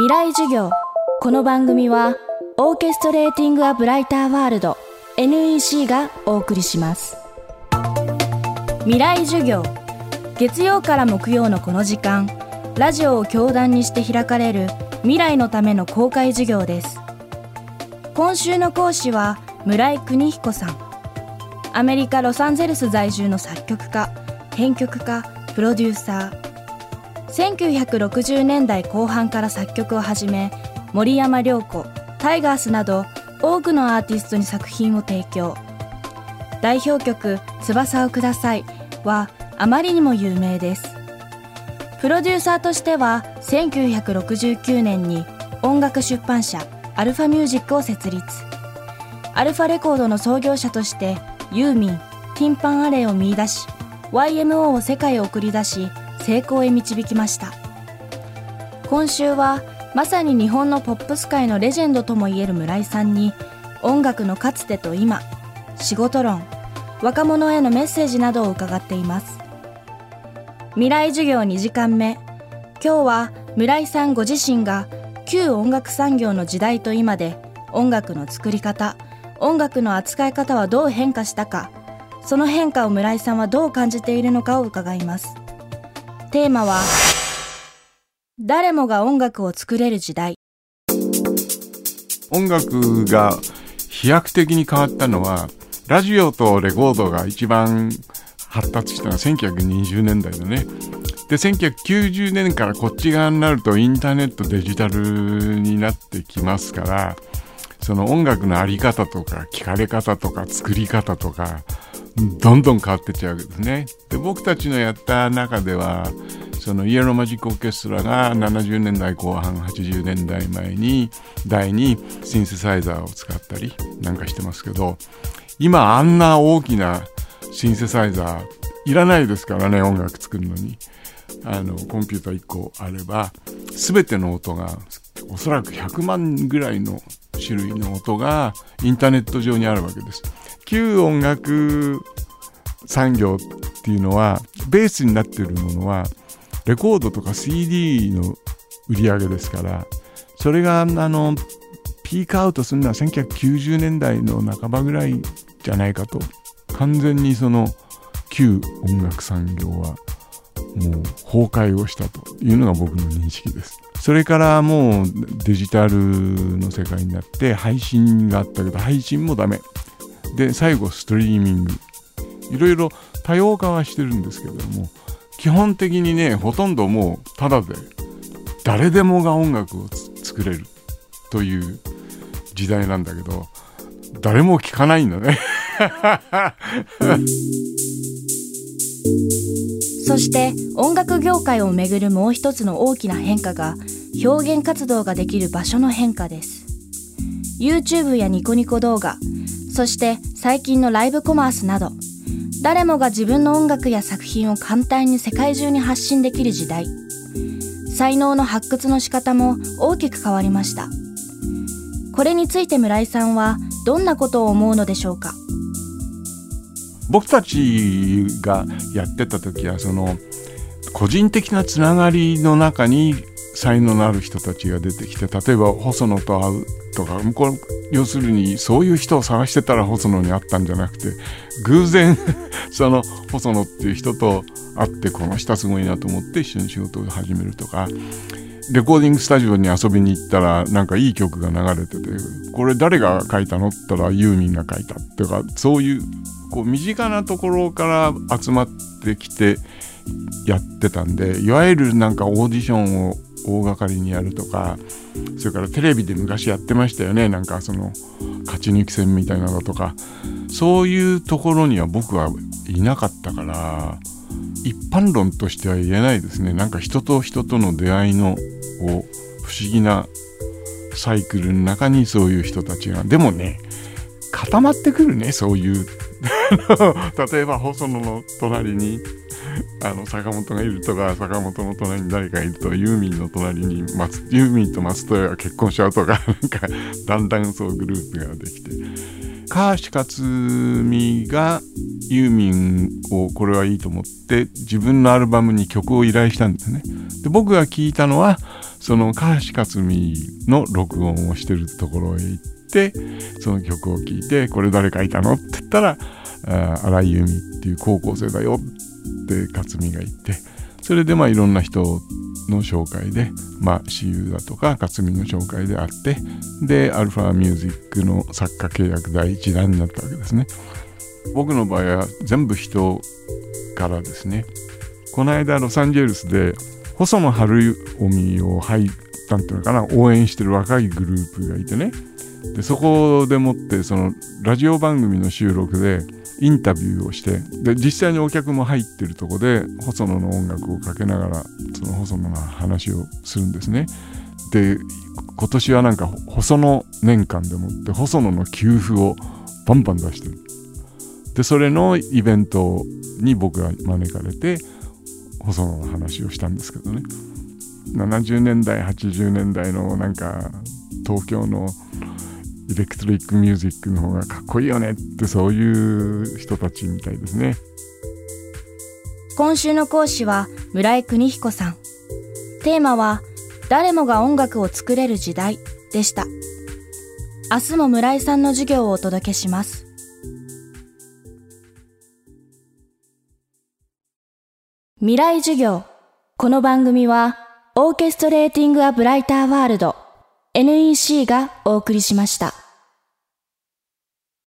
未来授業。この番組はオーケストレーティング・ア・ブライター・ワールド NEC がお送りします。未来授業。月曜から木曜のこの時間ラジオを教壇にして開かれる未来のための公開授業です。今週の講師は村井邦彦さん。アメリカ・ロサンゼルス在住の作曲家編曲家プロデューサー1960年代後半から作曲を始め森山良子タイガースなど多くのアーティストに作品を提供。代表曲「翼をください」はあまりにも有名です。プロデューサーとしては1969年に音楽出版社アルファミュージックを設立。アルファレコードの創業者としてユーミンティンパンアレイを見出し YMO を世界へ送り出し成功へ導きました。今週はまさに日本のポップス界のレジェンドともいえる村井さんに音楽のかつてと今仕事論若者へのメッセージなどを伺っています。未来授業2時間目今日は村井さんご自身が旧音楽産業の時代と今で音楽の作り方音楽の扱い方はどう変化したかその変化を村井さんはどう感じているのかを伺います。テーマは誰もが音楽を作れる時代音楽が飛躍的に変わったのはラジオとレコードが一番発達したのは1920年代だね。で1990年からこっち側になるとインターネットデジタルになってきますからその音楽の在り方とか聞かれ方とか作り方とかどんどん変わってっちゃうわけですね。で僕たちのやった中ではそのイエローマジックオーケストラが70年代後半80年代前に第にシンセサイザーを使ったりなんかしてますけど今あんな大きなシンセサイザーいらないですからね音楽作るのにあのコンピューター1個あれば全ての音がおそらく100万ぐらいの種類の音がインターネット上にあるわけです旧音楽産業っていうのはベースになっているものはレコードとか CD の売り上げですからそれがあのピークアウトするのは1990年代の半ばぐらいじゃないかと完全にその旧音楽産業はもう崩壊をしたというのが僕の認識です。それからもうデジタルの世界になって配信があったけど配信もダメ。で、最後ストリーミング。いろいろ多様化はしてるんですけども、基本的にね、ほとんどもうただで誰でもが音楽を作れる。という時代なんだけど、誰も聞かないんだね。そして音楽業界をめぐるもう一つの大きな変化が表現活動ができる場所の変化です。YouTube やニコニコ動画そして最近のライブコマースなど誰もが自分の音楽や作品を簡単に世界中に発信できる時代。才能の発掘の仕方も大きく変わりました。これについて村井さんはどんなことを思うのでしょうか？僕たちがやってた時はその個人的なつながりの中に才能のある人たちが出てきて例えば細野と会うとか向こう要するにそういう人を探してたら細野に会ったんじゃなくて偶然 その細野っていう人と会ってこの人すごいなと思って一緒に仕事を始めるとかレコーディングスタジオに遊びに行ったらなんかいい曲が流れててこれ誰が書いたの？って言ったらユーミンが書いたとかそういうこう身近なところから集まってきてやってたんでいわゆるなんかオーディションを大掛かりにやるとかそれからテレビで昔やってましたよね。なんかその勝ち抜き戦みたいなのとか。そういうところには僕はいなかったから一般論としては言えないですね。なんか人と人との出会いの不思議なサイクルの中にそういう人たちが。でもね固まってくるねそういう。例えば細野の隣に あの坂本がいるとか坂本の隣に誰かいるとユーミンの隣に松ユーミンと松任谷が結婚しちゃうとか なんかだんだんそうグループができて川橋克美がユーミンをこれはいいと思って自分のアルバムに曲を依頼したんですねで僕が聞いたのはその川橋克美の録音をしてるところへ行ってその曲を聴いて「これ誰書いたの?」って言ったら「荒井由実っていう高校生だよ」って克美が言ってそれでまあいろんな人の紹介で、まあ、私有だとか克美の紹介であってでアルファミュージックの作家契約第一弾になったわけですね。僕の場合は全部人からですね。この間ロサンゼルスで細野晴臣を入ったんていうのかな応援してる若いグループがいてね。でそこでもってそのラジオ番組の収録でインタビューをしてで実際にお客も入ってるとこで細野の音楽をかけながらその細野の話をするんですね。で今年はなんか細野年間でもって細野の給付をバンバン出してる。でそれのイベントに僕が招かれて細野の話をしたんですけどね70年代80年代のなんか東京のエレクトリックミュージックの方がかっこいいよねってそういう人たちみたいですね。今週の講師は村井邦彦さん。テーマは誰もが音楽を作れる時代でした。明日も村井さんの授業をお届けします。未来授業。この番組はオーケストレーティング・ア・ブライター・ワールド NEC がお送りしました。